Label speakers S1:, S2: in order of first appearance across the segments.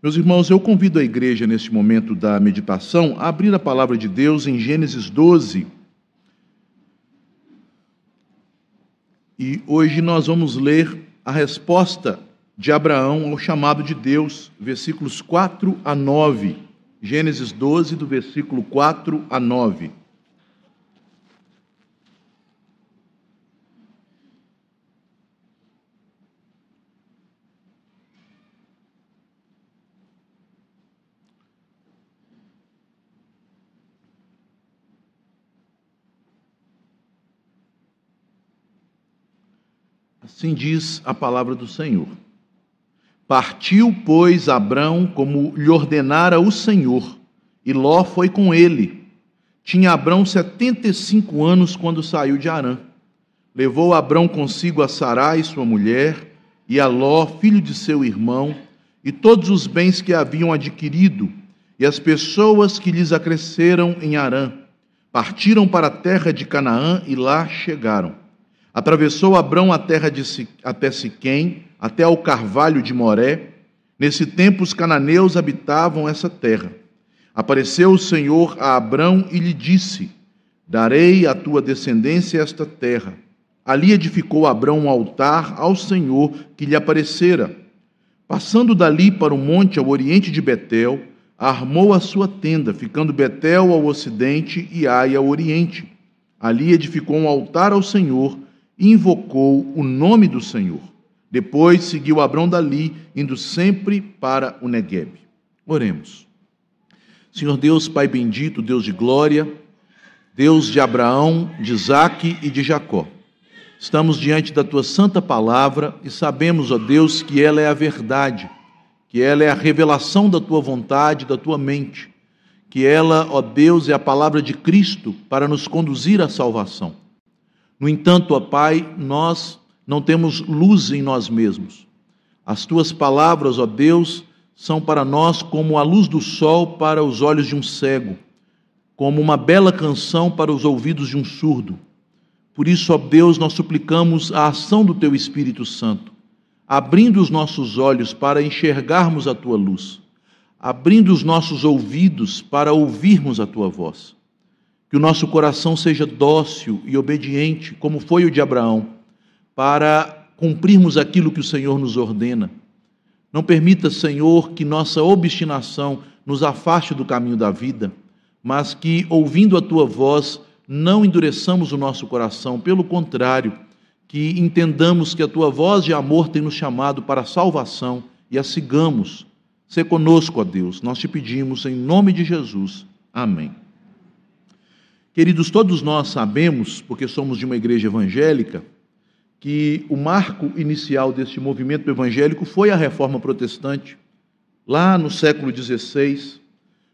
S1: Meus irmãos, eu convido a igreja, neste momento da meditação, a abrir a palavra de Deus em Gênesis 12. E hoje nós vamos ler a resposta de Abraão ao chamado de Deus, versículos 4 a 9. Gênesis 12, do versículo 4 a 9. Assim diz a palavra do Senhor. Partiu, pois, Abrão como lhe ordenara o Senhor, e Ló foi com ele. Tinha Abrão setenta e cinco anos quando saiu de Arã. Levou Abrão consigo a Sarai, sua mulher, e a Ló, filho de seu irmão, e todos os bens que haviam adquirido, e as pessoas que lhes acresceram em Arã. Partiram para a terra de Canaã e lá chegaram. Atravessou Abrão a terra de, até Siquém, até ao carvalho de Moré. Nesse tempo os cananeus habitavam essa terra. Apareceu o Senhor a Abrão e lhe disse: Darei à tua descendência esta terra. Ali edificou Abrão um altar ao Senhor que lhe aparecera. Passando dali para o monte ao oriente de Betel, armou a sua tenda, ficando Betel ao ocidente e Ai ao oriente. Ali edificou um altar ao Senhor invocou o nome do Senhor. Depois seguiu Abrão dali, indo sempre para o Negueb. Oremos. Senhor Deus, Pai bendito, Deus de glória, Deus de Abraão, de Isaque e de Jacó. Estamos diante da tua santa palavra e sabemos, ó Deus, que ela é a verdade, que ela é a revelação da tua vontade, da tua mente, que ela, ó Deus, é a palavra de Cristo para nos conduzir à salvação. No entanto, ó Pai, nós não temos luz em nós mesmos. As tuas palavras, ó Deus, são para nós como a luz do sol para os olhos de um cego, como uma bela canção para os ouvidos de um surdo. Por isso, ó Deus, nós suplicamos a ação do teu Espírito Santo, abrindo os nossos olhos para enxergarmos a tua luz, abrindo os nossos ouvidos para ouvirmos a tua voz que o nosso coração seja dócil e obediente, como foi o de Abraão, para cumprirmos aquilo que o Senhor nos ordena. Não permita, Senhor, que nossa obstinação nos afaste do caminho da vida, mas que, ouvindo a tua voz, não endureçamos o nosso coração, pelo contrário, que entendamos que a tua voz de amor tem nos chamado para a salvação e a sigamos. Se conosco, ó Deus, nós te pedimos em nome de Jesus. Amém. Queridos, todos nós sabemos, porque somos de uma igreja evangélica, que o marco inicial deste movimento evangélico foi a reforma protestante, lá no século XVI,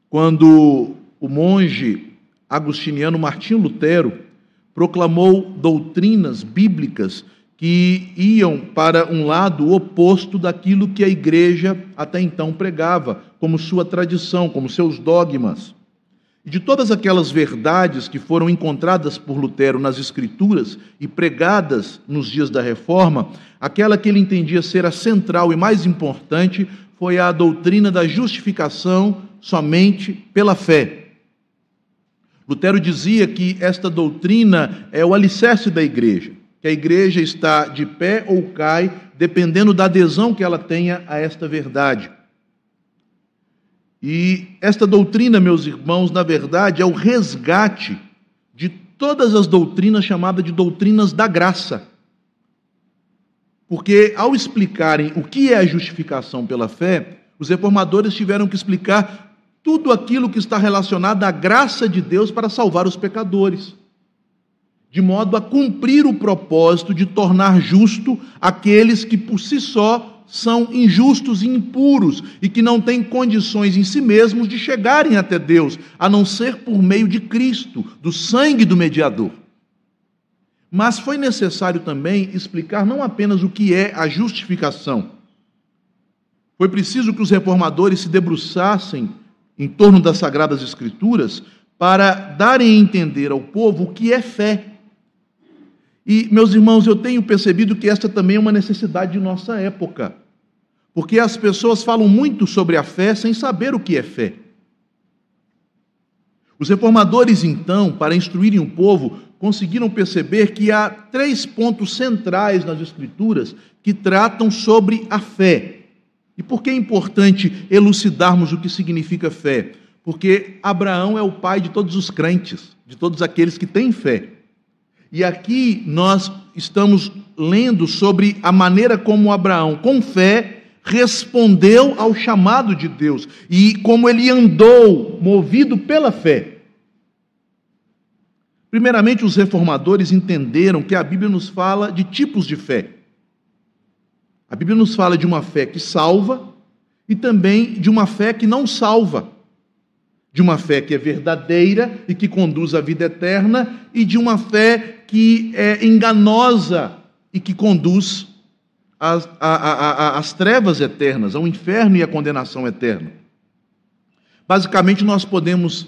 S1: quando o monge agustiniano Martinho Lutero proclamou doutrinas bíblicas que iam para um lado oposto daquilo que a igreja até então pregava, como sua tradição, como seus dogmas. De todas aquelas verdades que foram encontradas por Lutero nas Escrituras e pregadas nos dias da Reforma, aquela que ele entendia ser a central e mais importante foi a doutrina da justificação somente pela fé. Lutero dizia que esta doutrina é o alicerce da igreja, que a igreja está de pé ou cai, dependendo da adesão que ela tenha a esta verdade. E esta doutrina, meus irmãos, na verdade é o resgate de todas as doutrinas chamadas de doutrinas da graça. Porque ao explicarem o que é a justificação pela fé, os reformadores tiveram que explicar tudo aquilo que está relacionado à graça de Deus para salvar os pecadores, de modo a cumprir o propósito de tornar justo aqueles que por si só são injustos e impuros e que não têm condições em si mesmos de chegarem até Deus, a não ser por meio de Cristo, do sangue do mediador. Mas foi necessário também explicar não apenas o que é a justificação. Foi preciso que os reformadores se debruçassem em torno das Sagradas Escrituras para darem a entender ao povo o que é fé. E, meus irmãos, eu tenho percebido que esta também é uma necessidade de nossa época. Porque as pessoas falam muito sobre a fé sem saber o que é fé. Os reformadores, então, para instruírem o povo, conseguiram perceber que há três pontos centrais nas Escrituras que tratam sobre a fé. E por que é importante elucidarmos o que significa fé? Porque Abraão é o pai de todos os crentes, de todos aqueles que têm fé. E aqui nós estamos lendo sobre a maneira como Abraão, com fé, respondeu ao chamado de Deus e como ele andou movido pela fé. Primeiramente, os reformadores entenderam que a Bíblia nos fala de tipos de fé. A Bíblia nos fala de uma fé que salva e também de uma fé que não salva. De uma fé que é verdadeira e que conduz à vida eterna, e de uma fé que é enganosa e que conduz às, às trevas eternas, ao inferno e à condenação eterna. Basicamente, nós podemos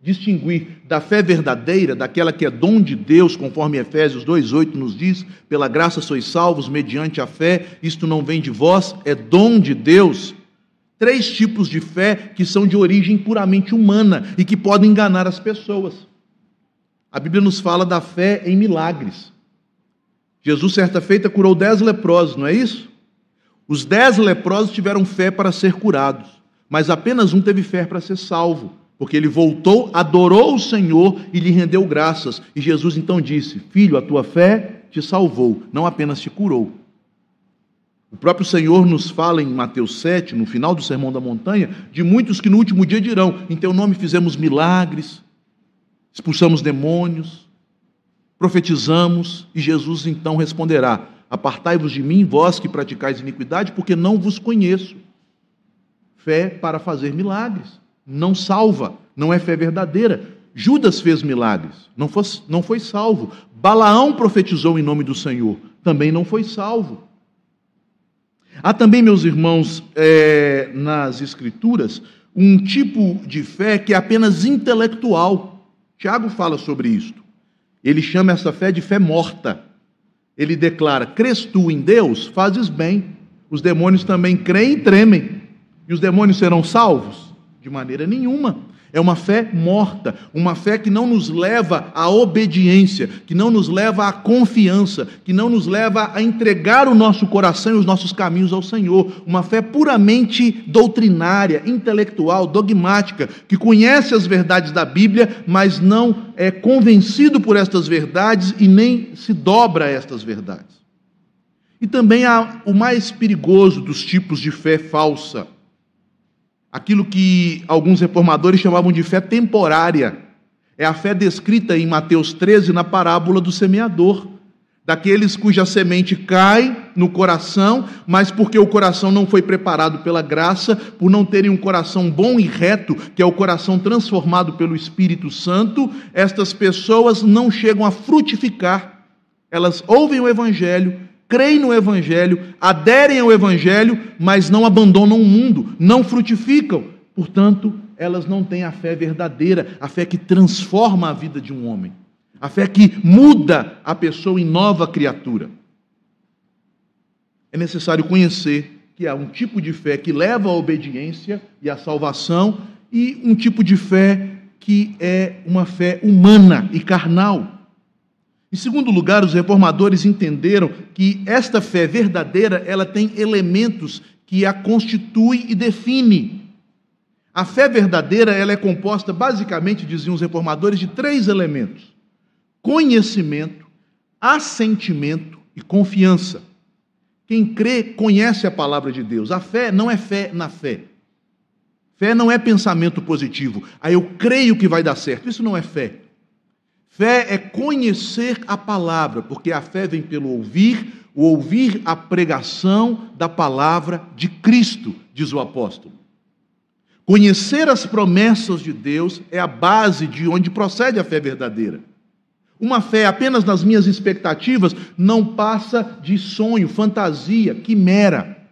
S1: distinguir da fé verdadeira, daquela que é dom de Deus, conforme Efésios 2:8 nos diz, pela graça sois salvos mediante a fé, isto não vem de vós, é dom de Deus. Três tipos de fé que são de origem puramente humana e que podem enganar as pessoas. A Bíblia nos fala da fé em milagres. Jesus, certa feita, curou dez leprosos, não é isso? Os dez leprosos tiveram fé para ser curados, mas apenas um teve fé para ser salvo porque ele voltou, adorou o Senhor e lhe rendeu graças. E Jesus então disse: Filho, a tua fé te salvou, não apenas te curou. O próprio Senhor nos fala em Mateus 7, no final do Sermão da Montanha, de muitos que no último dia dirão: Em teu nome fizemos milagres, expulsamos demônios, profetizamos, e Jesus então responderá: Apartai-vos de mim, vós que praticais iniquidade, porque não vos conheço. Fé para fazer milagres não salva, não é fé verdadeira. Judas fez milagres, não foi, não foi salvo. Balaão profetizou em nome do Senhor, também não foi salvo. Há também, meus irmãos, é, nas Escrituras, um tipo de fé que é apenas intelectual. Tiago fala sobre isto. Ele chama essa fé de fé morta. Ele declara: Crês tu em Deus? Fazes bem. Os demônios também creem e tremem. E os demônios serão salvos? De maneira nenhuma. É uma fé morta, uma fé que não nos leva à obediência, que não nos leva à confiança, que não nos leva a entregar o nosso coração e os nossos caminhos ao Senhor. Uma fé puramente doutrinária, intelectual, dogmática, que conhece as verdades da Bíblia, mas não é convencido por estas verdades e nem se dobra a estas verdades. E também há o mais perigoso dos tipos de fé falsa aquilo que alguns reformadores chamavam de fé temporária. É a fé descrita em Mateus 13 na parábola do semeador, daqueles cuja semente cai no coração, mas porque o coração não foi preparado pela graça, por não terem um coração bom e reto, que é o coração transformado pelo Espírito Santo, estas pessoas não chegam a frutificar. Elas ouvem o evangelho, creem no Evangelho, aderem ao Evangelho, mas não abandonam o mundo, não frutificam. Portanto, elas não têm a fé verdadeira, a fé que transforma a vida de um homem, a fé que muda a pessoa em nova criatura. É necessário conhecer que há um tipo de fé que leva à obediência e à salvação, e um tipo de fé que é uma fé humana e carnal. Em segundo lugar, os reformadores entenderam que esta fé verdadeira, ela tem elementos que a constituem e define. A fé verdadeira, ela é composta basicamente, diziam os reformadores, de três elementos: conhecimento, assentimento e confiança. Quem crê conhece a palavra de Deus. A fé não é fé na fé. Fé não é pensamento positivo. Aí eu creio que vai dar certo. Isso não é fé. Fé é conhecer a palavra, porque a fé vem pelo ouvir, o ouvir a pregação da palavra de Cristo, diz o apóstolo. Conhecer as promessas de Deus é a base de onde procede a fé verdadeira. Uma fé apenas nas minhas expectativas não passa de sonho, fantasia, quimera.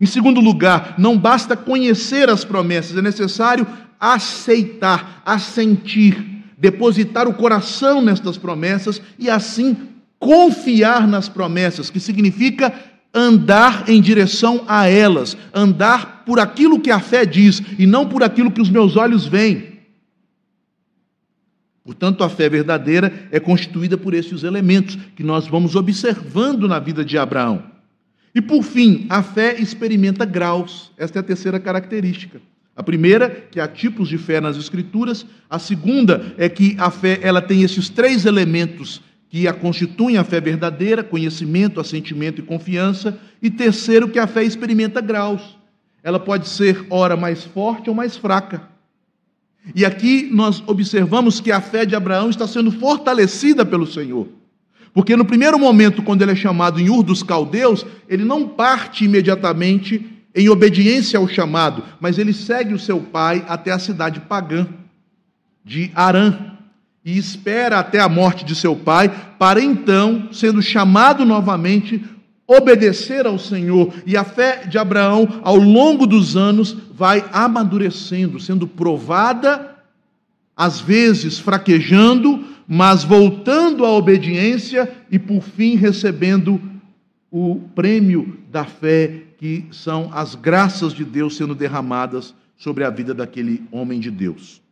S1: Em segundo lugar, não basta conhecer as promessas, é necessário aceitar, assentir depositar o coração nestas promessas e assim confiar nas promessas, que significa andar em direção a elas, andar por aquilo que a fé diz e não por aquilo que os meus olhos veem. Portanto, a fé verdadeira é constituída por esses elementos que nós vamos observando na vida de Abraão. E por fim, a fé experimenta graus. Esta é a terceira característica. A primeira, que há tipos de fé nas escrituras, a segunda é que a fé ela tem esses três elementos que a constituem a fé verdadeira, conhecimento, assentimento e confiança, e terceiro, que a fé experimenta graus. Ela pode ser ora mais forte ou mais fraca. E aqui nós observamos que a fé de Abraão está sendo fortalecida pelo Senhor. Porque no primeiro momento, quando ele é chamado em Ur dos Caldeus, ele não parte imediatamente em obediência ao chamado, mas ele segue o seu pai até a cidade pagã de Arã e espera até a morte de seu pai, para então, sendo chamado novamente, obedecer ao Senhor. E a fé de Abraão, ao longo dos anos, vai amadurecendo, sendo provada, às vezes fraquejando, mas voltando à obediência e, por fim, recebendo o prêmio da fé, que são as graças de Deus sendo derramadas sobre a vida daquele homem de Deus.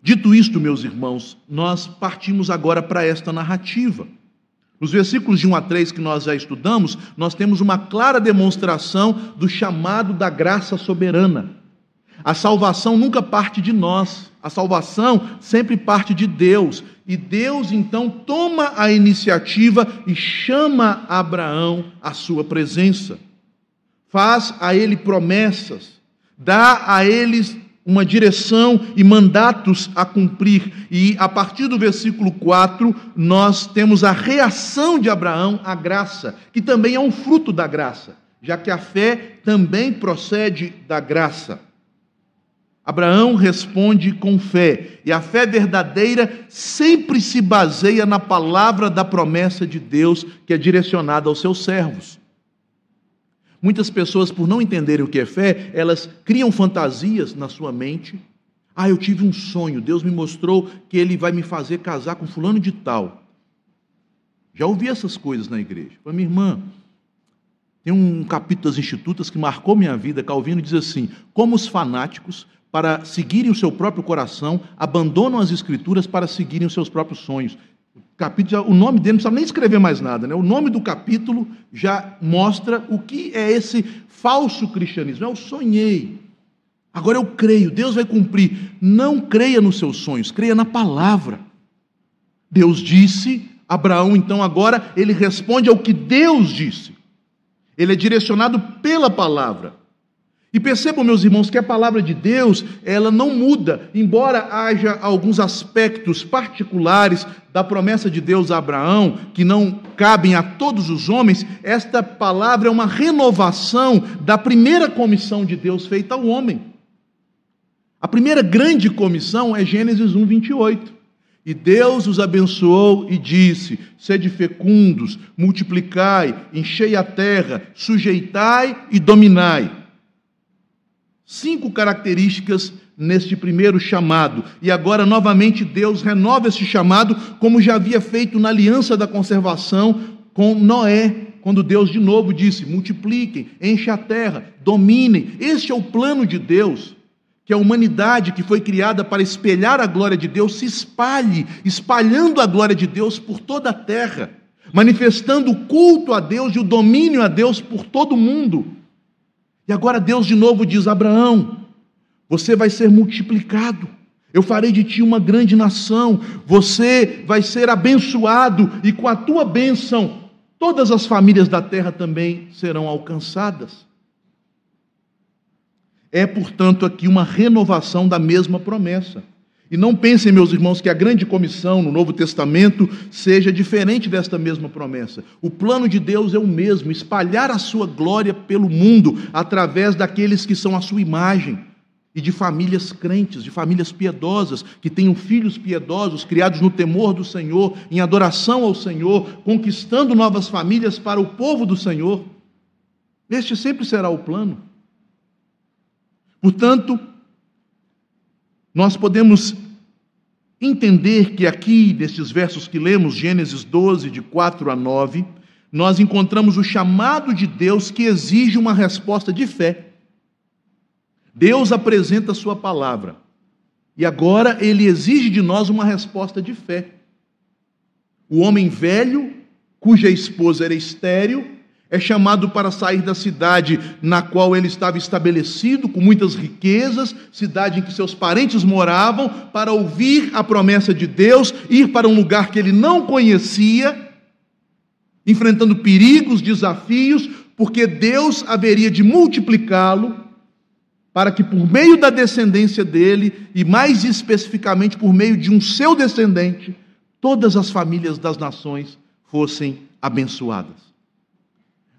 S1: Dito isto, meus irmãos, nós partimos agora para esta narrativa. Nos versículos de 1 a 3 que nós já estudamos, nós temos uma clara demonstração do chamado da graça soberana. A salvação nunca parte de nós, a salvação sempre parte de Deus. E Deus então toma a iniciativa e chama Abraão à sua presença. Faz a ele promessas, dá a eles uma direção e mandatos a cumprir. E a partir do versículo 4, nós temos a reação de Abraão à graça, que também é um fruto da graça, já que a fé também procede da graça. Abraão responde com fé, e a fé verdadeira sempre se baseia na palavra da promessa de Deus que é direcionada aos seus servos. Muitas pessoas, por não entenderem o que é fé, elas criam fantasias na sua mente. Ah, eu tive um sonho, Deus me mostrou que Ele vai me fazer casar com fulano de tal. Já ouvi essas coisas na igreja. Falei, minha irmã, tem um capítulo das Institutas que marcou minha vida. Calvino diz assim: como os fanáticos para seguirem o seu próprio coração, abandonam as escrituras para seguirem os seus próprios sonhos. O, capítulo, o nome dele não precisa nem escrever mais nada, né? o nome do capítulo já mostra o que é esse falso cristianismo. Eu sonhei, agora eu creio, Deus vai cumprir. Não creia nos seus sonhos, creia na palavra. Deus disse, Abraão, então, agora, ele responde ao que Deus disse. Ele é direcionado pela palavra. E percebam, meus irmãos, que a palavra de Deus, ela não muda, embora haja alguns aspectos particulares da promessa de Deus a Abraão, que não cabem a todos os homens, esta palavra é uma renovação da primeira comissão de Deus feita ao homem. A primeira grande comissão é Gênesis 1, 28. E Deus os abençoou e disse: Sede fecundos, multiplicai, enchei a terra, sujeitai e dominai. Cinco características neste primeiro chamado. E agora, novamente, Deus renova esse chamado, como já havia feito na aliança da conservação com Noé, quando Deus de novo disse: multipliquem, enchem a terra, dominem. Este é o plano de Deus. Que a humanidade que foi criada para espelhar a glória de Deus se espalhe, espalhando a glória de Deus por toda a terra, manifestando o culto a Deus e o domínio a Deus por todo o mundo. E agora Deus de novo diz: Abraão, você vai ser multiplicado. Eu farei de ti uma grande nação. Você vai ser abençoado, e com a tua bênção, todas as famílias da terra também serão alcançadas. É, portanto, aqui uma renovação da mesma promessa. E não pensem, meus irmãos, que a grande comissão no Novo Testamento seja diferente desta mesma promessa. O plano de Deus é o mesmo: espalhar a sua glória pelo mundo através daqueles que são a sua imagem e de famílias crentes, de famílias piedosas, que tenham filhos piedosos, criados no temor do Senhor, em adoração ao Senhor, conquistando novas famílias para o povo do Senhor. Este sempre será o plano. Portanto, nós podemos entender que aqui, nestes versos que lemos, Gênesis 12, de 4 a 9, nós encontramos o chamado de Deus que exige uma resposta de fé. Deus apresenta a sua palavra. E agora ele exige de nós uma resposta de fé. O homem velho, cuja esposa era estéril, é chamado para sair da cidade na qual ele estava estabelecido, com muitas riquezas, cidade em que seus parentes moravam, para ouvir a promessa de Deus, ir para um lugar que ele não conhecia, enfrentando perigos, desafios, porque Deus haveria de multiplicá-lo, para que por meio da descendência dele, e mais especificamente por meio de um seu descendente, todas as famílias das nações fossem abençoadas.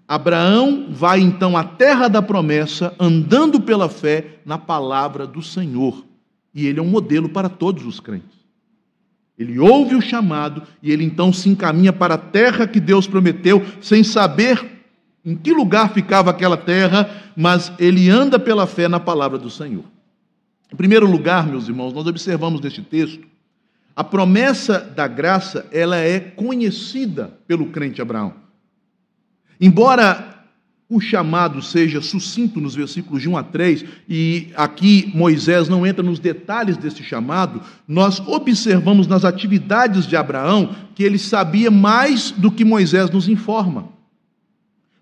S1: Abraão vai então à terra da promessa, andando pela fé na palavra do Senhor. E ele é um modelo para todos os crentes. Ele ouve o chamado e ele então se encaminha para a terra que Deus prometeu, sem saber em que lugar ficava aquela terra, mas ele anda pela fé na palavra do Senhor. Em primeiro lugar, meus irmãos, nós observamos neste texto a promessa da graça, ela é conhecida pelo crente Abraão. Embora o chamado seja sucinto nos versículos de 1 a 3, e aqui Moisés não entra nos detalhes desse chamado, nós observamos nas atividades de Abraão que ele sabia mais do que Moisés nos informa.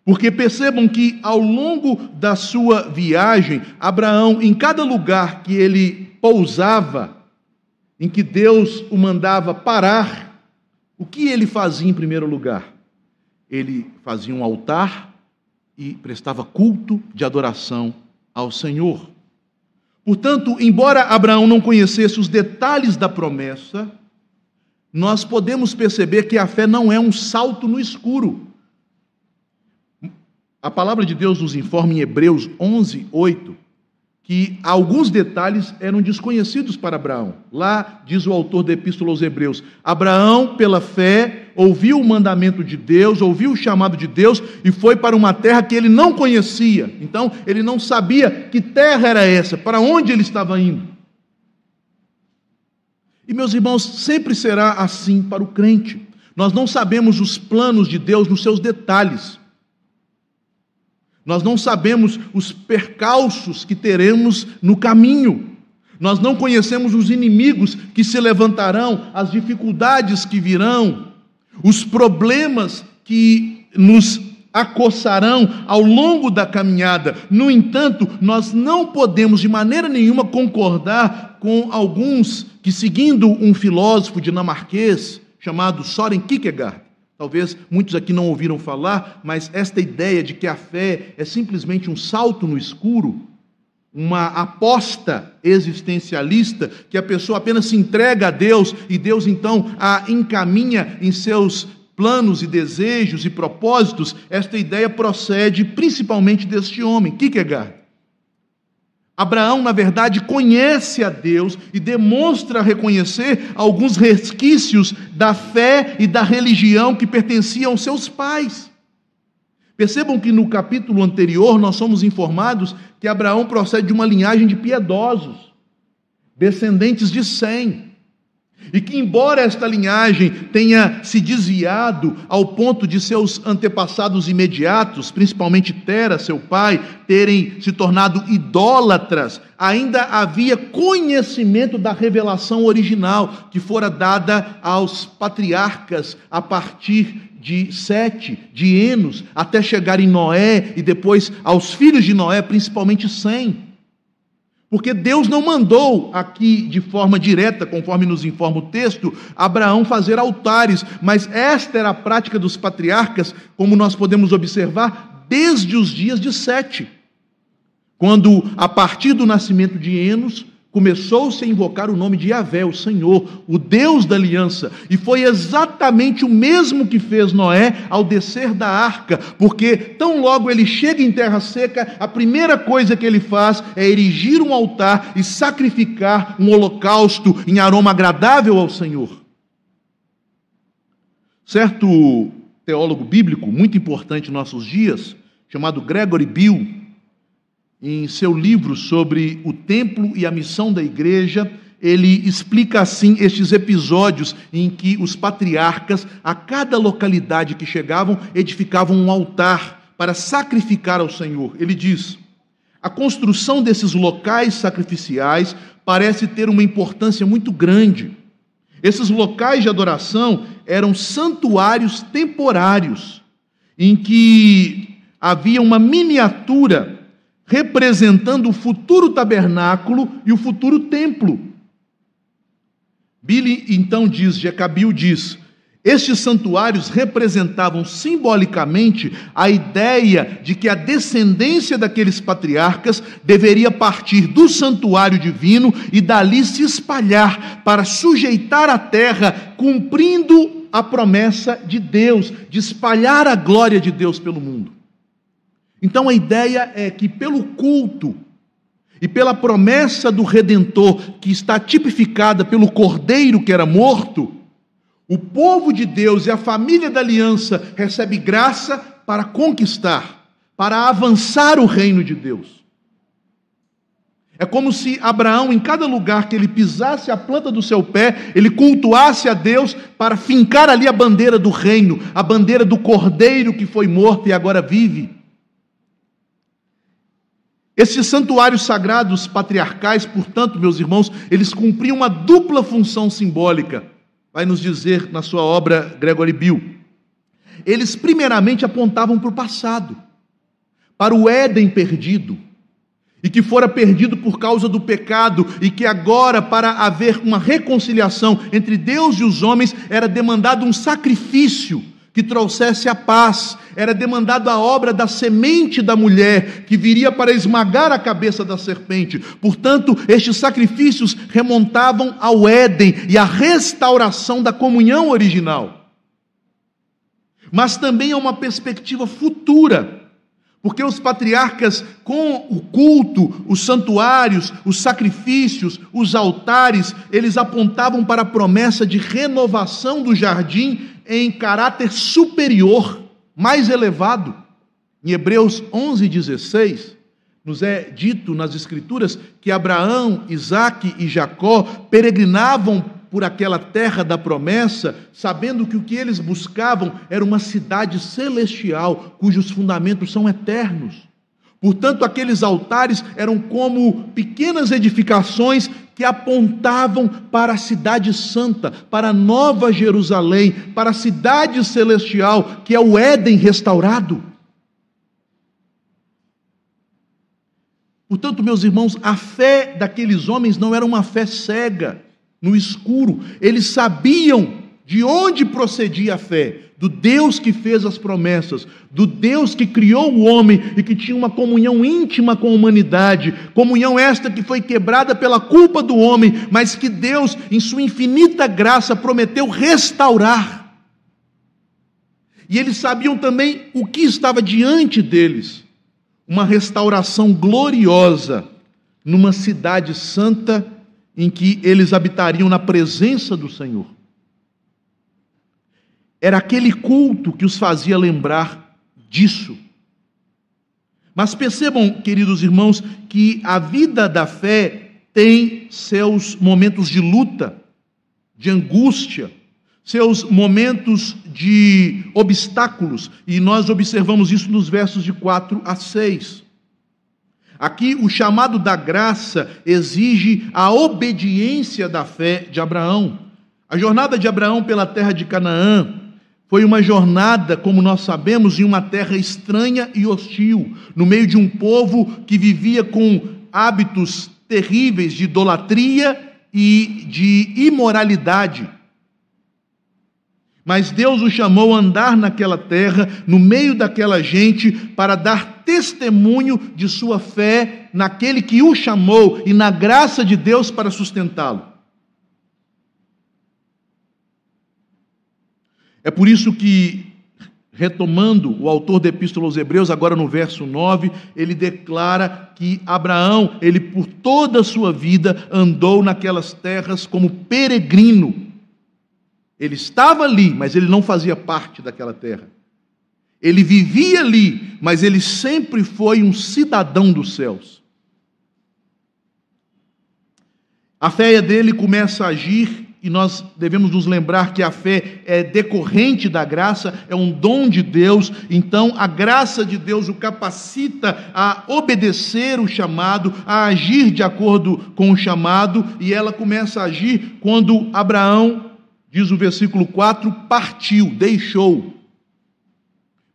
S1: Porque percebam que ao longo da sua viagem, Abraão, em cada lugar que ele pousava, em que Deus o mandava parar, o que ele fazia em primeiro lugar? Ele fazia um altar e prestava culto de adoração ao Senhor. Portanto, embora Abraão não conhecesse os detalhes da promessa, nós podemos perceber que a fé não é um salto no escuro. A palavra de Deus nos informa em Hebreus 11, 8, que alguns detalhes eram desconhecidos para Abraão. Lá diz o autor da Epístola aos Hebreus: Abraão, pela fé, ouviu o mandamento de Deus, ouviu o chamado de Deus e foi para uma terra que ele não conhecia. Então, ele não sabia que terra era essa, para onde ele estava indo. E meus irmãos, sempre será assim para o crente. Nós não sabemos os planos de Deus nos seus detalhes. Nós não sabemos os percalços que teremos no caminho. Nós não conhecemos os inimigos que se levantarão, as dificuldades que virão, os problemas que nos acossarão ao longo da caminhada. No entanto, nós não podemos de maneira nenhuma concordar com alguns que, seguindo um filósofo dinamarquês chamado Soren Kierkegaard, Talvez muitos aqui não ouviram falar, mas esta ideia de que a fé é simplesmente um salto no escuro, uma aposta existencialista, que a pessoa apenas se entrega a Deus e Deus então a encaminha em seus planos e desejos e propósitos, esta ideia procede principalmente deste homem, Kierkegaard. Abraão, na verdade, conhece a Deus e demonstra reconhecer alguns resquícios da fé e da religião que pertenciam aos seus pais. Percebam que no capítulo anterior nós somos informados que Abraão procede de uma linhagem de piedosos, descendentes de Sem. E que, embora esta linhagem tenha se desviado ao ponto de seus antepassados imediatos, principalmente Tera, seu pai, terem se tornado idólatras, ainda havia conhecimento da revelação original que fora dada aos patriarcas a partir de Sete, de Enos, até chegar em Noé e depois aos filhos de Noé, principalmente Sem. Porque Deus não mandou aqui de forma direta, conforme nos informa o texto, Abraão fazer altares, mas esta era a prática dos patriarcas, como nós podemos observar desde os dias de Sete, quando, a partir do nascimento de Enos, começou-se a invocar o nome de Yahvé, o Senhor, o Deus da aliança, e foi exatamente o mesmo que fez Noé ao descer da arca, porque tão logo ele chega em terra seca, a primeira coisa que ele faz é erigir um altar e sacrificar um holocausto em aroma agradável ao Senhor. Certo teólogo bíblico muito importante em nossos dias, chamado Gregory Bill, em seu livro sobre o templo e a missão da igreja, ele explica assim estes episódios em que os patriarcas, a cada localidade que chegavam, edificavam um altar para sacrificar ao Senhor. Ele diz: a construção desses locais sacrificiais parece ter uma importância muito grande. Esses locais de adoração eram santuários temporários, em que havia uma miniatura representando o futuro tabernáculo e o futuro templo. Billy então diz, Jecabil diz, estes santuários representavam simbolicamente a ideia de que a descendência daqueles patriarcas deveria partir do santuário divino e dali se espalhar para sujeitar a terra, cumprindo a promessa de Deus, de espalhar a glória de Deus pelo mundo. Então a ideia é que pelo culto e pela promessa do redentor, que está tipificada pelo cordeiro que era morto, o povo de Deus e a família da aliança recebe graça para conquistar, para avançar o reino de Deus. É como se Abraão, em cada lugar que ele pisasse a planta do seu pé, ele cultuasse a Deus para fincar ali a bandeira do reino, a bandeira do cordeiro que foi morto e agora vive. Esses santuários sagrados patriarcais, portanto, meus irmãos, eles cumpriam uma dupla função simbólica. Vai nos dizer na sua obra Gregory Bill. Eles primeiramente apontavam para o passado, para o Éden perdido, e que fora perdido por causa do pecado, e que agora, para haver uma reconciliação entre Deus e os homens, era demandado um sacrifício que trouxesse a paz, era demandado a obra da semente da mulher, que viria para esmagar a cabeça da serpente. Portanto, estes sacrifícios remontavam ao Éden e à restauração da comunhão original. Mas também a uma perspectiva futura. Porque os patriarcas, com o culto, os santuários, os sacrifícios, os altares, eles apontavam para a promessa de renovação do jardim em caráter superior, mais elevado. Em Hebreus 11:16, nos é dito nas Escrituras que Abraão, Isaque e Jacó peregrinavam por aquela terra da promessa, sabendo que o que eles buscavam era uma cidade celestial, cujos fundamentos são eternos. Portanto, aqueles altares eram como pequenas edificações que apontavam para a cidade santa, para a nova Jerusalém, para a cidade celestial, que é o Éden restaurado. Portanto, meus irmãos, a fé daqueles homens não era uma fé cega, no escuro, eles sabiam de onde procedia a fé, do Deus que fez as promessas, do Deus que criou o homem e que tinha uma comunhão íntima com a humanidade, comunhão esta que foi quebrada pela culpa do homem, mas que Deus, em sua infinita graça, prometeu restaurar. E eles sabiam também o que estava diante deles: uma restauração gloriosa numa cidade santa em que eles habitariam na presença do Senhor. Era aquele culto que os fazia lembrar disso. Mas percebam, queridos irmãos, que a vida da fé tem seus momentos de luta, de angústia, seus momentos de obstáculos, e nós observamos isso nos versos de 4 a 6. Aqui, o chamado da graça exige a obediência da fé de Abraão. A jornada de Abraão pela terra de Canaã foi uma jornada, como nós sabemos, em uma terra estranha e hostil, no meio de um povo que vivia com hábitos terríveis de idolatria e de imoralidade. Mas Deus o chamou a andar naquela terra, no meio daquela gente, para dar testemunho de sua fé naquele que o chamou e na graça de Deus para sustentá-lo. É por isso que, retomando o autor da Epístola aos Hebreus, agora no verso 9, ele declara que Abraão, ele por toda a sua vida andou naquelas terras como peregrino. Ele estava ali, mas ele não fazia parte daquela terra. Ele vivia ali, mas ele sempre foi um cidadão dos céus. A fé dele começa a agir e nós devemos nos lembrar que a fé é decorrente da graça, é um dom de Deus, então a graça de Deus o capacita a obedecer o chamado, a agir de acordo com o chamado, e ela começa a agir quando Abraão, diz o versículo 4, partiu, deixou.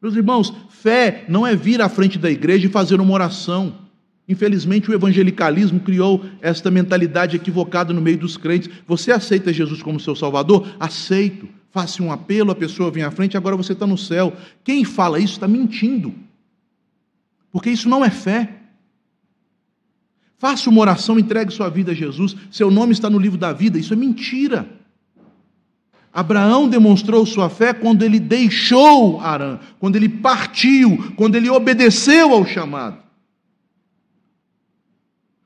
S1: Meus irmãos, fé não é vir à frente da igreja e fazer uma oração. Infelizmente, o evangelicalismo criou esta mentalidade equivocada no meio dos crentes. Você aceita Jesus como seu Salvador? Aceito. Faça um apelo, a pessoa vem à frente, agora você está no céu. Quem fala isso está mentindo. Porque isso não é fé. Faça uma oração, entregue sua vida a Jesus. Seu nome está no livro da vida. Isso é mentira. Abraão demonstrou sua fé quando ele deixou Arã, quando ele partiu, quando ele obedeceu ao chamado.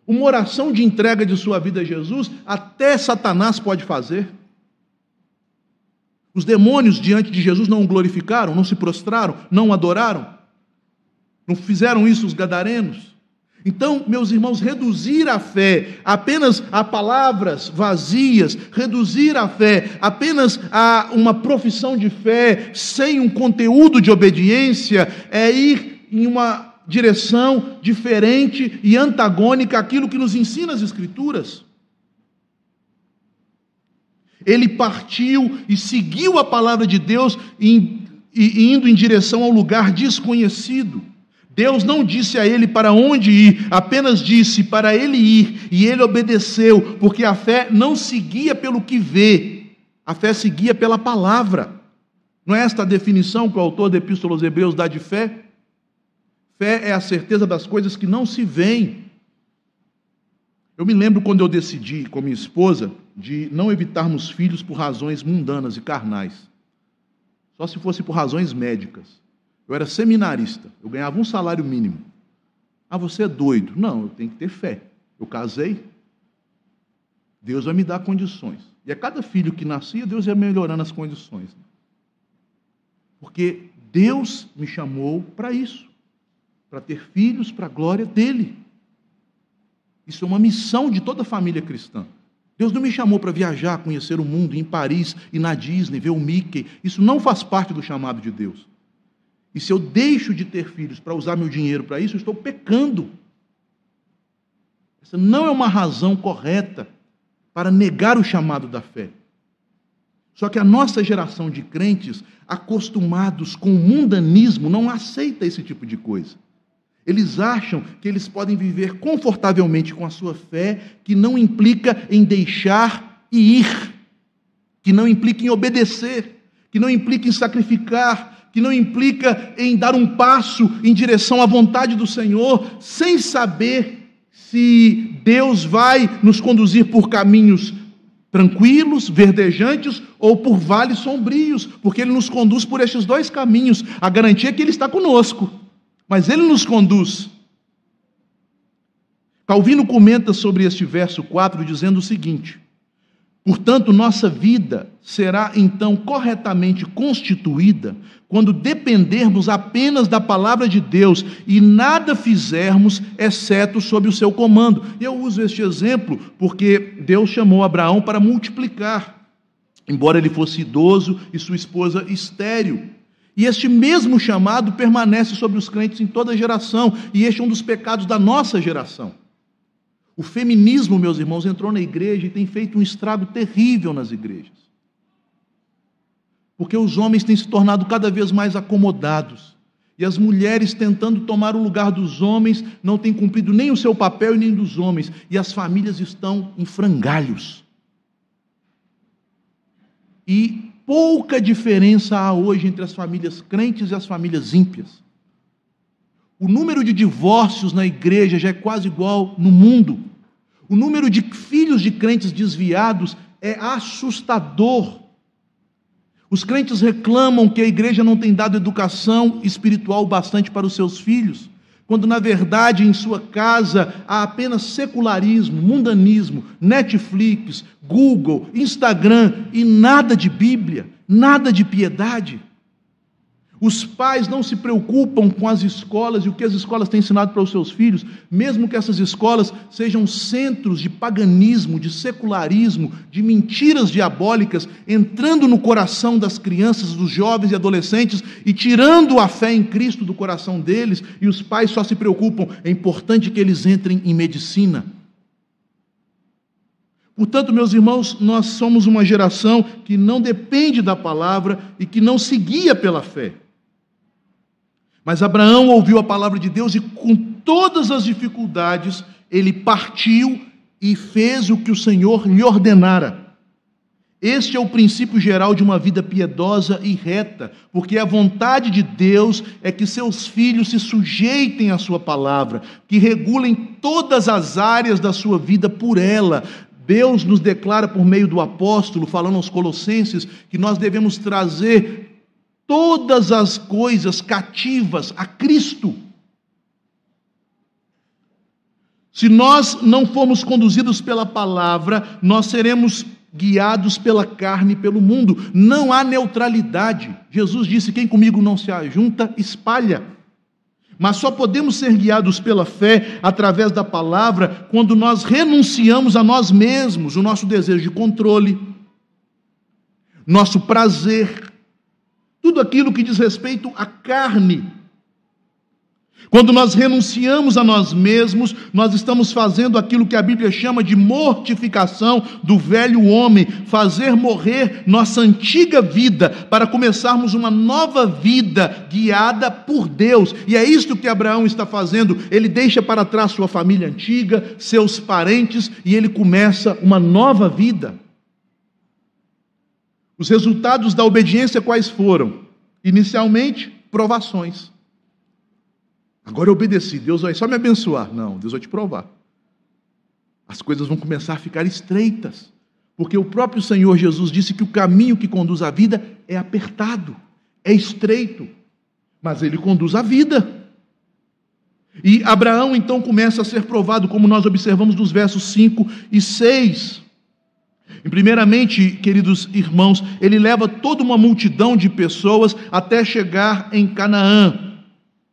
S1: Uma oração de entrega de sua vida a Jesus, até Satanás pode fazer. Os demônios diante de Jesus não o glorificaram, não se prostraram, não adoraram. Não fizeram isso os gadarenos. Então, meus irmãos, reduzir a fé apenas a palavras vazias, reduzir a fé apenas a uma profissão de fé sem um conteúdo de obediência, é ir em uma direção diferente e antagônica àquilo que nos ensina as Escrituras. Ele partiu e seguiu a palavra de Deus, indo em direção ao lugar desconhecido. Deus não disse a ele para onde ir, apenas disse para ele ir, e ele obedeceu, porque a fé não seguia pelo que vê, a fé seguia pela palavra. Não é esta a definição que o autor da Epístola aos Hebreus dá de fé? Fé é a certeza das coisas que não se veem. Eu me lembro quando eu decidi com minha esposa de não evitarmos filhos por razões mundanas e carnais. Só se fosse por razões médicas. Eu era seminarista, eu ganhava um salário mínimo. Ah, você é doido. Não, eu tenho que ter fé. Eu casei, Deus vai me dar condições. E a cada filho que nascia, Deus ia melhorando as condições. Porque Deus me chamou para isso para ter filhos para a glória dele. Isso é uma missão de toda família cristã. Deus não me chamou para viajar, conhecer o mundo, ir em Paris e na Disney, ver o Mickey. Isso não faz parte do chamado de Deus. E se eu deixo de ter filhos para usar meu dinheiro para isso, eu estou pecando. Essa não é uma razão correta para negar o chamado da fé. Só que a nossa geração de crentes, acostumados com o mundanismo, não aceita esse tipo de coisa. Eles acham que eles podem viver confortavelmente com a sua fé, que não implica em deixar e ir, que não implica em obedecer, que não implica em sacrificar, que não implica em dar um passo em direção à vontade do Senhor, sem saber se Deus vai nos conduzir por caminhos tranquilos, verdejantes ou por vales sombrios, porque Ele nos conduz por estes dois caminhos. A garantia é que Ele está conosco mas ele nos conduz. Calvino comenta sobre este verso 4 dizendo o seguinte: Portanto, nossa vida será então corretamente constituída quando dependermos apenas da palavra de Deus e nada fizermos exceto sob o seu comando. Eu uso este exemplo porque Deus chamou Abraão para multiplicar, embora ele fosse idoso e sua esposa estéril. E este mesmo chamado permanece sobre os crentes em toda geração, e este é um dos pecados da nossa geração. O feminismo, meus irmãos, entrou na igreja e tem feito um estrago terrível nas igrejas. Porque os homens têm se tornado cada vez mais acomodados. E as mulheres tentando tomar o lugar dos homens não têm cumprido nem o seu papel e nem dos homens. E as famílias estão em frangalhos. E pouca diferença há hoje entre as famílias crentes e as famílias ímpias. O número de divórcios na igreja já é quase igual no mundo. O número de filhos de crentes desviados é assustador. Os crentes reclamam que a igreja não tem dado educação espiritual bastante para os seus filhos quando na verdade em sua casa há apenas secularismo, mundanismo, Netflix, Google, Instagram e nada de Bíblia, nada de piedade. Os pais não se preocupam com as escolas e o que as escolas têm ensinado para os seus filhos, mesmo que essas escolas sejam centros de paganismo, de secularismo, de mentiras diabólicas, entrando no coração das crianças, dos jovens e adolescentes e tirando a fé em Cristo do coração deles, e os pais só se preocupam, é importante que eles entrem em medicina. Portanto, meus irmãos, nós somos uma geração que não depende da palavra e que não se guia pela fé. Mas Abraão ouviu a palavra de Deus e, com todas as dificuldades, ele partiu e fez o que o Senhor lhe ordenara. Este é o princípio geral de uma vida piedosa e reta, porque a vontade de Deus é que seus filhos se sujeitem à Sua palavra, que regulem todas as áreas da sua vida por ela. Deus nos declara por meio do apóstolo, falando aos Colossenses, que nós devemos trazer todas as coisas cativas a Cristo. Se nós não formos conduzidos pela palavra, nós seremos guiados pela carne e pelo mundo. Não há neutralidade. Jesus disse: quem comigo não se ajunta, espalha. Mas só podemos ser guiados pela fé através da palavra quando nós renunciamos a nós mesmos, o nosso desejo de controle, nosso prazer, tudo aquilo que diz respeito à carne. Quando nós renunciamos a nós mesmos, nós estamos fazendo aquilo que a Bíblia chama de mortificação do velho homem, fazer morrer nossa antiga vida para começarmos uma nova vida guiada por Deus. E é isto que Abraão está fazendo. Ele deixa para trás sua família antiga, seus parentes e ele começa uma nova vida. Os resultados da obediência quais foram? Inicialmente, provações. Agora eu obedeci, Deus vai só me abençoar. Não, Deus vai te provar. As coisas vão começar a ficar estreitas, porque o próprio Senhor Jesus disse que o caminho que conduz à vida é apertado, é estreito, mas ele conduz à vida. E Abraão então começa a ser provado, como nós observamos nos versos 5 e 6. E primeiramente, queridos irmãos, ele leva toda uma multidão de pessoas até chegar em Canaã.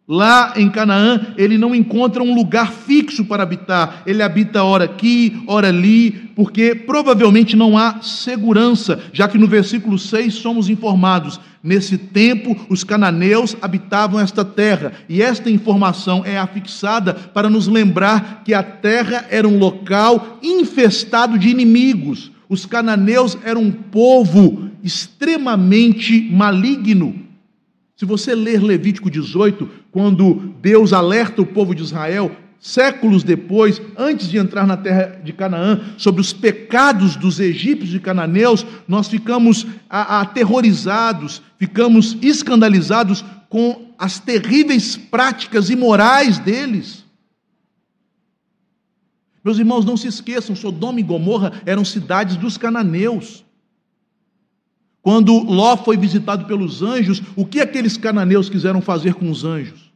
S1: Lá em Canaã, ele não encontra um lugar fixo para habitar. Ele habita ora aqui, ora ali, porque provavelmente não há segurança, já que no versículo 6 somos informados: nesse tempo os cananeus habitavam esta terra, e esta informação é afixada para nos lembrar que a terra era um local infestado de inimigos os cananeus eram um povo extremamente maligno. Se você ler Levítico 18, quando Deus alerta o povo de Israel, séculos depois, antes de entrar na terra de Canaã, sobre os pecados dos egípcios e cananeus, nós ficamos aterrorizados, ficamos escandalizados com as terríveis práticas imorais deles. Meus irmãos, não se esqueçam, Sodoma e Gomorra eram cidades dos cananeus. Quando Ló foi visitado pelos anjos, o que aqueles cananeus quiseram fazer com os anjos?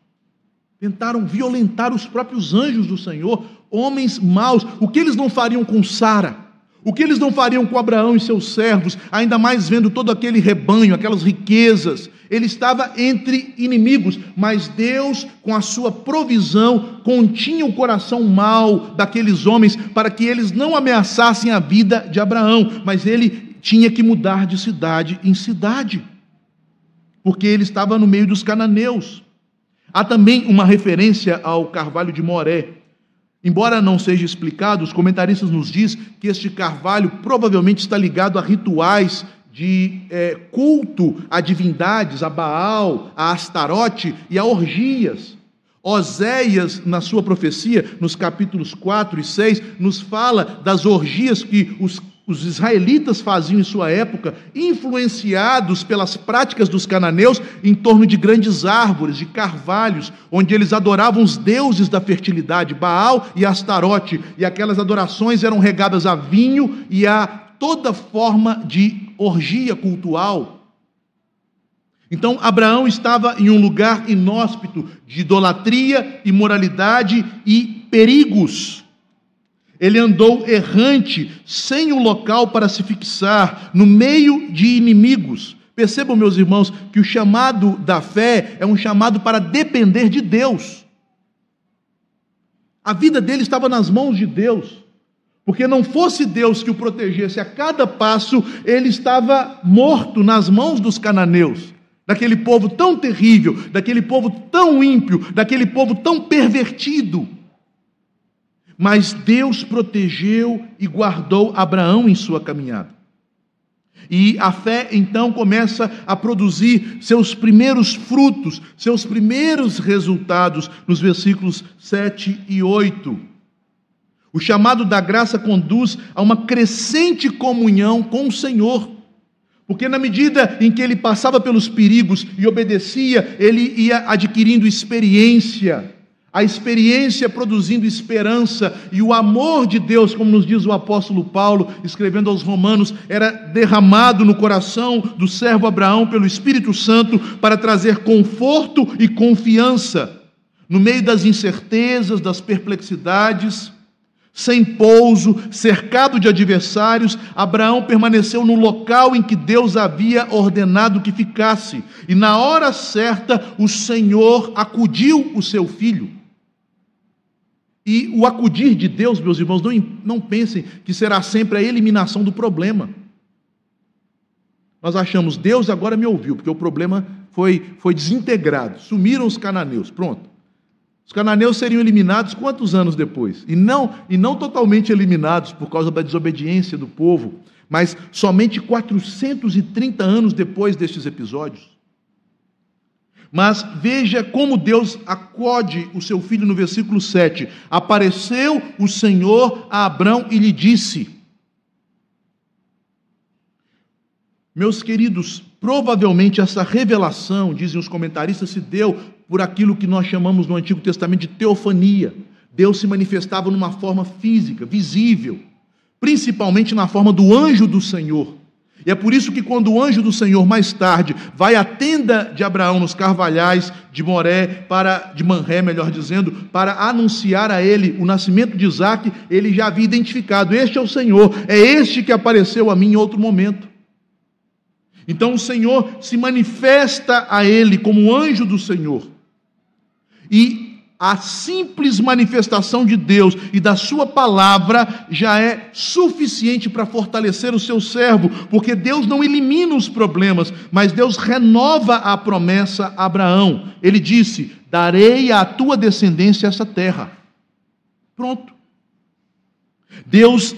S1: Tentaram violentar os próprios anjos do Senhor, homens maus. O que eles não fariam com Sara? O que eles não fariam com Abraão e seus servos, ainda mais vendo todo aquele rebanho, aquelas riquezas? Ele estava entre inimigos, mas Deus, com a sua provisão, continha o coração mau daqueles homens para que eles não ameaçassem a vida de Abraão, mas ele tinha que mudar de cidade em cidade, porque ele estava no meio dos cananeus. Há também uma referência ao carvalho de Moré, Embora não seja explicado, os comentaristas nos diz que este carvalho provavelmente está ligado a rituais de é, culto a divindades, a Baal, a Astarote e a orgias. Oséias, na sua profecia, nos capítulos 4 e 6, nos fala das orgias que os os israelitas faziam em sua época, influenciados pelas práticas dos cananeus em torno de grandes árvores, de carvalhos, onde eles adoravam os deuses da fertilidade, Baal e Astarote, e aquelas adorações eram regadas a vinho e a toda forma de orgia cultural. Então, Abraão estava em um lugar inóspito de idolatria, imoralidade e perigos. Ele andou errante, sem um local para se fixar, no meio de inimigos, Percebam, meus irmãos, que o chamado da fé é um chamado para depender de Deus. A vida dele estava nas mãos de Deus. Porque não fosse Deus que o protegesse a cada passo, ele estava morto nas mãos dos cananeus, daquele povo tão terrível, daquele povo tão ímpio, daquele povo tão pervertido. Mas Deus protegeu e guardou Abraão em sua caminhada. E a fé então começa a produzir seus primeiros frutos, seus primeiros resultados, nos versículos 7 e 8. O chamado da graça conduz a uma crescente comunhão com o Senhor. Porque na medida em que ele passava pelos perigos e obedecia, ele ia adquirindo experiência a experiência produzindo esperança e o amor de Deus, como nos diz o apóstolo Paulo, escrevendo aos Romanos, era derramado no coração do servo Abraão pelo Espírito Santo para trazer conforto e confiança no meio das incertezas, das perplexidades. Sem pouso, cercado de adversários, Abraão permaneceu no local em que Deus havia ordenado que ficasse, e na hora certa o Senhor acudiu o seu filho. E o acudir de Deus, meus irmãos, não, não pensem que será sempre a eliminação do problema. Nós achamos, Deus agora me ouviu, porque o problema foi, foi desintegrado, sumiram os cananeus, pronto. Os cananeus seriam eliminados quantos anos depois? E não, e não totalmente eliminados por causa da desobediência do povo, mas somente 430 anos depois destes episódios. Mas veja como Deus acode o seu filho no versículo 7. Apareceu o Senhor a Abrão e lhe disse: Meus queridos, provavelmente essa revelação, dizem os comentaristas, se deu por aquilo que nós chamamos no Antigo Testamento de teofania. Deus se manifestava numa forma física, visível, principalmente na forma do anjo do Senhor. E é por isso que quando o anjo do Senhor mais tarde vai à tenda de Abraão nos carvalhais de Moré para de Manré, melhor dizendo, para anunciar a ele o nascimento de Isaac, ele já havia identificado: este é o Senhor, é este que apareceu a mim em outro momento. Então o Senhor se manifesta a ele como anjo do Senhor. E a simples manifestação de Deus e da Sua palavra já é suficiente para fortalecer o seu servo, porque Deus não elimina os problemas, mas Deus renova a promessa a Abraão. Ele disse: Darei à tua descendência essa terra. Pronto. Deus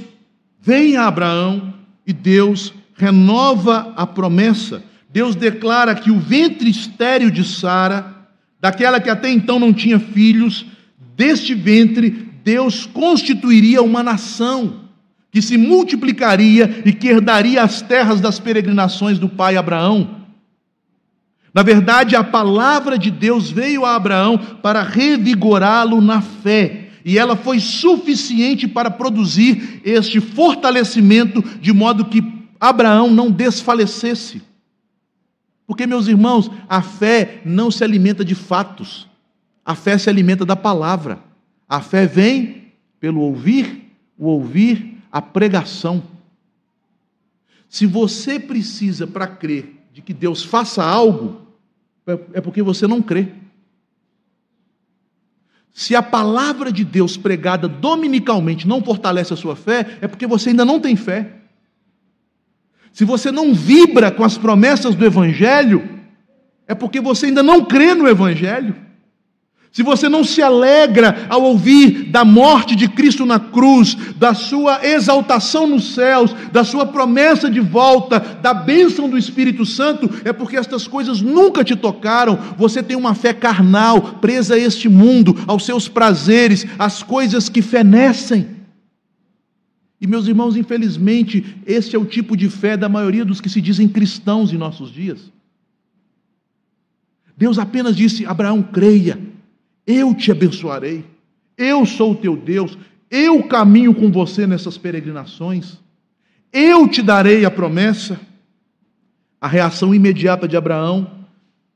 S1: vem a Abraão e Deus renova a promessa. Deus declara que o ventre estéril de Sara daquela que até então não tinha filhos, deste ventre Deus constituiria uma nação que se multiplicaria e que herdaria as terras das peregrinações do pai Abraão. Na verdade, a palavra de Deus veio a Abraão para revigorá-lo na fé, e ela foi suficiente para produzir este fortalecimento, de modo que Abraão não desfalecesse. Porque, meus irmãos, a fé não se alimenta de fatos, a fé se alimenta da palavra. A fé vem pelo ouvir, o ouvir, a pregação. Se você precisa para crer de que Deus faça algo, é, é porque você não crê. Se a palavra de Deus pregada dominicalmente não fortalece a sua fé, é porque você ainda não tem fé se você não vibra com as promessas do Evangelho, é porque você ainda não crê no Evangelho. Se você não se alegra ao ouvir da morte de Cristo na cruz, da sua exaltação nos céus, da sua promessa de volta, da bênção do Espírito Santo, é porque estas coisas nunca te tocaram. Você tem uma fé carnal, presa a este mundo, aos seus prazeres, às coisas que fenecem. E, meus irmãos, infelizmente, este é o tipo de fé da maioria dos que se dizem cristãos em nossos dias. Deus apenas disse: Abraão, creia, eu te abençoarei, eu sou o teu Deus, eu caminho com você nessas peregrinações, eu te darei a promessa. A reação imediata de Abraão,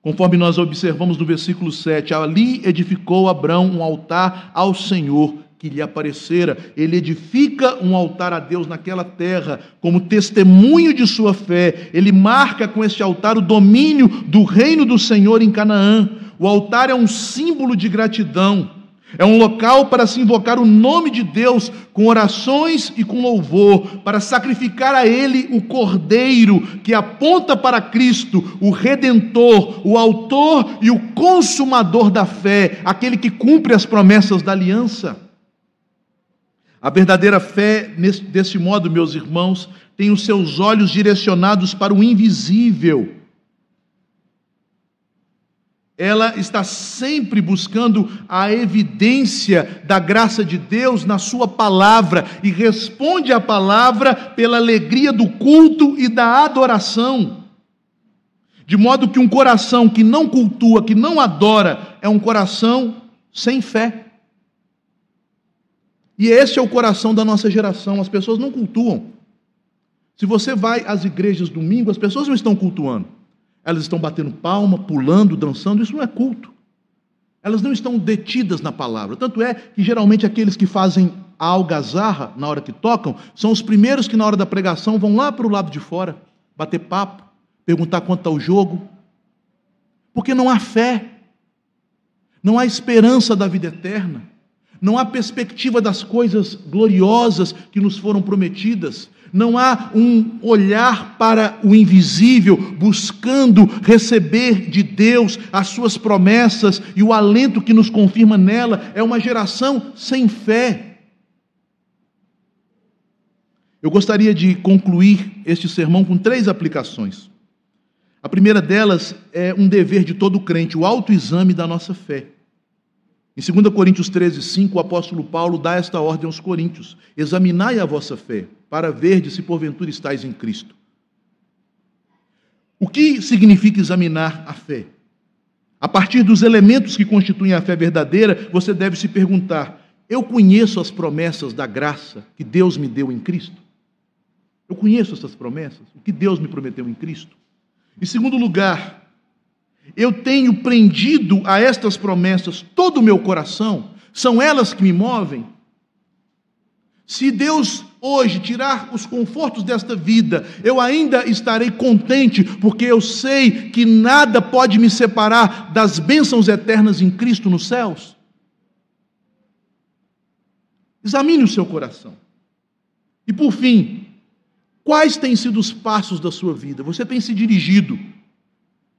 S1: conforme nós observamos no versículo 7, ali edificou Abraão um altar ao Senhor que lhe aparecera. Ele edifica um altar a Deus naquela terra, como testemunho de sua fé. Ele marca com este altar o domínio do reino do Senhor em Canaã. O altar é um símbolo de gratidão. É um local para se invocar o nome de Deus com orações e com louvor, para sacrificar a Ele o Cordeiro que aponta para Cristo, o Redentor, o Autor e o Consumador da fé, aquele que cumpre as promessas da aliança. A verdadeira fé, desse modo, meus irmãos, tem os seus olhos direcionados para o invisível ela está sempre buscando a evidência da graça de Deus na Sua palavra e responde à palavra pela alegria do culto e da adoração. De modo que um coração que não cultua, que não adora, é um coração sem fé. E esse é o coração da nossa geração. As pessoas não cultuam. Se você vai às igrejas domingo, as pessoas não estão cultuando. Elas estão batendo palma, pulando, dançando, isso não é culto. Elas não estão detidas na palavra. Tanto é que geralmente aqueles que fazem a algazarra na hora que tocam são os primeiros que na hora da pregação vão lá para o lado de fora, bater papo, perguntar quanto está o jogo. Porque não há fé, não há esperança da vida eterna, não há perspectiva das coisas gloriosas que nos foram prometidas não há um olhar para o invisível, buscando receber de Deus as suas promessas e o alento que nos confirma nela. É uma geração sem fé. Eu gostaria de concluir este sermão com três aplicações. A primeira delas é um dever de todo crente, o autoexame da nossa fé. Em 2 Coríntios 13, 5, o apóstolo Paulo dá esta ordem aos coríntios: examinai a vossa fé, para ver se porventura estáis em Cristo. O que significa examinar a fé? A partir dos elementos que constituem a fé verdadeira, você deve se perguntar: eu conheço as promessas da graça que Deus me deu em Cristo? Eu conheço essas promessas, o que Deus me prometeu em Cristo? Em segundo lugar, eu tenho prendido a estas promessas todo o meu coração, são elas que me movem. Se Deus hoje tirar os confortos desta vida, eu ainda estarei contente, porque eu sei que nada pode me separar das bênçãos eternas em Cristo nos céus. Examine o seu coração. E por fim, quais têm sido os passos da sua vida? Você tem se dirigido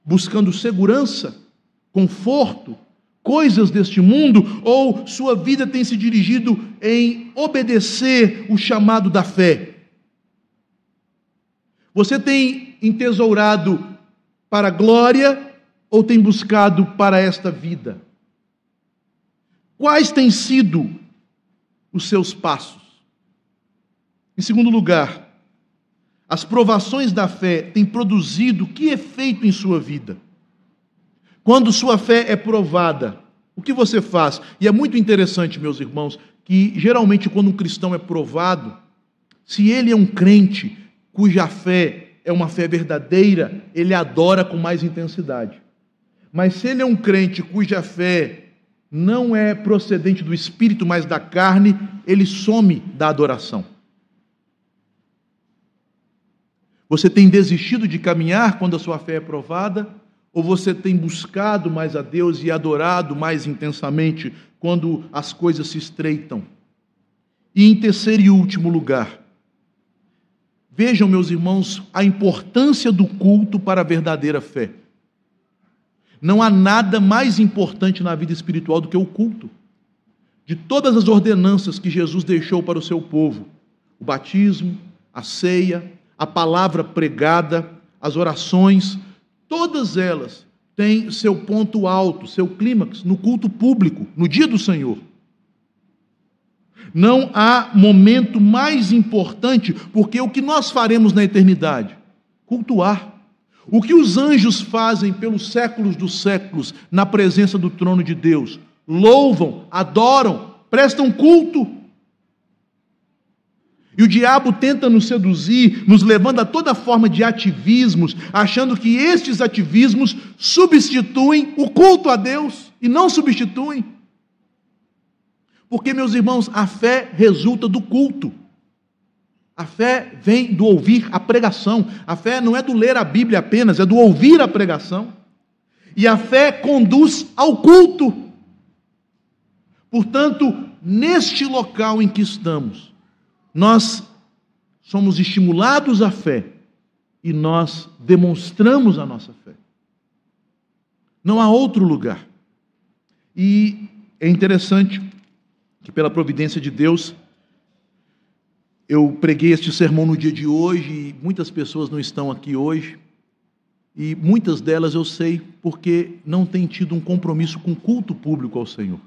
S1: buscando segurança, conforto, coisas deste mundo, ou sua vida tem se dirigido em obedecer o chamado da fé? Você tem entesourado para a glória ou tem buscado para esta vida? Quais têm sido os seus passos? Em segundo lugar, as provações da fé têm produzido que efeito em sua vida? Quando sua fé é provada, o que você faz? E é muito interessante, meus irmãos, que geralmente quando um cristão é provado, se ele é um crente cuja fé é uma fé verdadeira, ele adora com mais intensidade. Mas se ele é um crente cuja fé não é procedente do espírito, mas da carne, ele some da adoração. Você tem desistido de caminhar quando a sua fé é provada? Ou você tem buscado mais a Deus e adorado mais intensamente quando as coisas se estreitam? E em terceiro e último lugar, vejam, meus irmãos, a importância do culto para a verdadeira fé. Não há nada mais importante na vida espiritual do que o culto. De todas as ordenanças que Jesus deixou para o seu povo, o batismo, a ceia, a palavra pregada, as orações, todas elas têm seu ponto alto, seu clímax no culto público, no dia do Senhor. Não há momento mais importante, porque o que nós faremos na eternidade? Cultuar. O que os anjos fazem pelos séculos dos séculos na presença do trono de Deus? Louvam, adoram, prestam culto. E o diabo tenta nos seduzir, nos levando a toda forma de ativismos, achando que estes ativismos substituem o culto a Deus e não substituem. Porque, meus irmãos, a fé resulta do culto. A fé vem do ouvir a pregação. A fé não é do ler a Bíblia apenas, é do ouvir a pregação. E a fé conduz ao culto. Portanto, neste local em que estamos, nós somos estimulados à fé e nós demonstramos a nossa fé. Não há outro lugar. E é interessante que, pela providência de Deus, eu preguei este sermão no dia de hoje e muitas pessoas não estão aqui hoje. E muitas delas eu sei porque não têm tido um compromisso com culto público ao Senhor.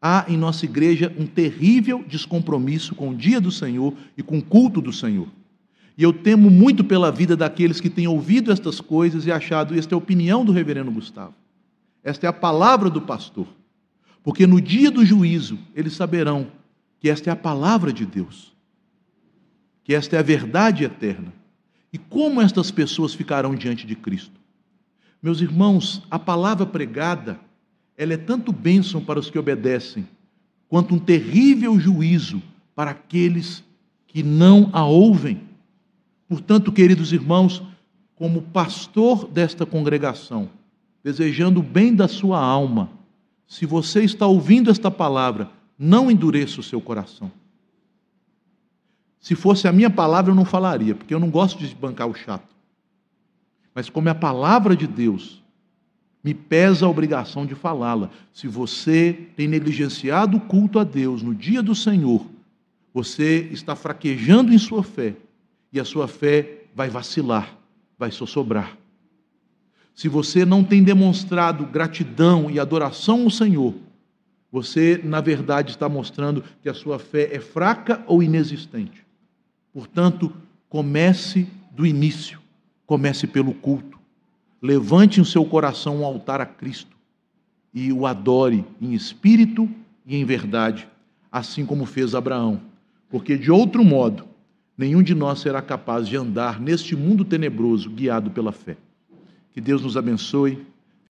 S1: Há em nossa igreja um terrível descompromisso com o dia do Senhor e com o culto do Senhor. E eu temo muito pela vida daqueles que têm ouvido estas coisas e achado, esta é a opinião do reverendo Gustavo. Esta é a palavra do pastor. Porque no dia do juízo, eles saberão que esta é a palavra de Deus, que esta é a verdade eterna. E como estas pessoas ficarão diante de Cristo? Meus irmãos, a palavra pregada, ela é tanto bênção para os que obedecem, quanto um terrível juízo para aqueles que não a ouvem. Portanto, queridos irmãos, como pastor desta congregação, desejando o bem da sua alma, se você está ouvindo esta palavra, não endureça o seu coração. Se fosse a minha palavra, eu não falaria, porque eu não gosto de bancar o chato. Mas como é a palavra de Deus, me pesa a obrigação de falá-la. Se você tem negligenciado o culto a Deus no dia do Senhor, você está fraquejando em sua fé, e a sua fé vai vacilar, vai sossobrar. Se você não tem demonstrado gratidão e adoração ao Senhor, você, na verdade, está mostrando que a sua fé é fraca ou inexistente. Portanto, comece do início, comece pelo culto. Levante em seu coração um altar a Cristo e o adore em espírito e em verdade, assim como fez Abraão. Porque de outro modo, nenhum de nós será capaz de andar neste mundo tenebroso guiado pela fé. Que Deus nos abençoe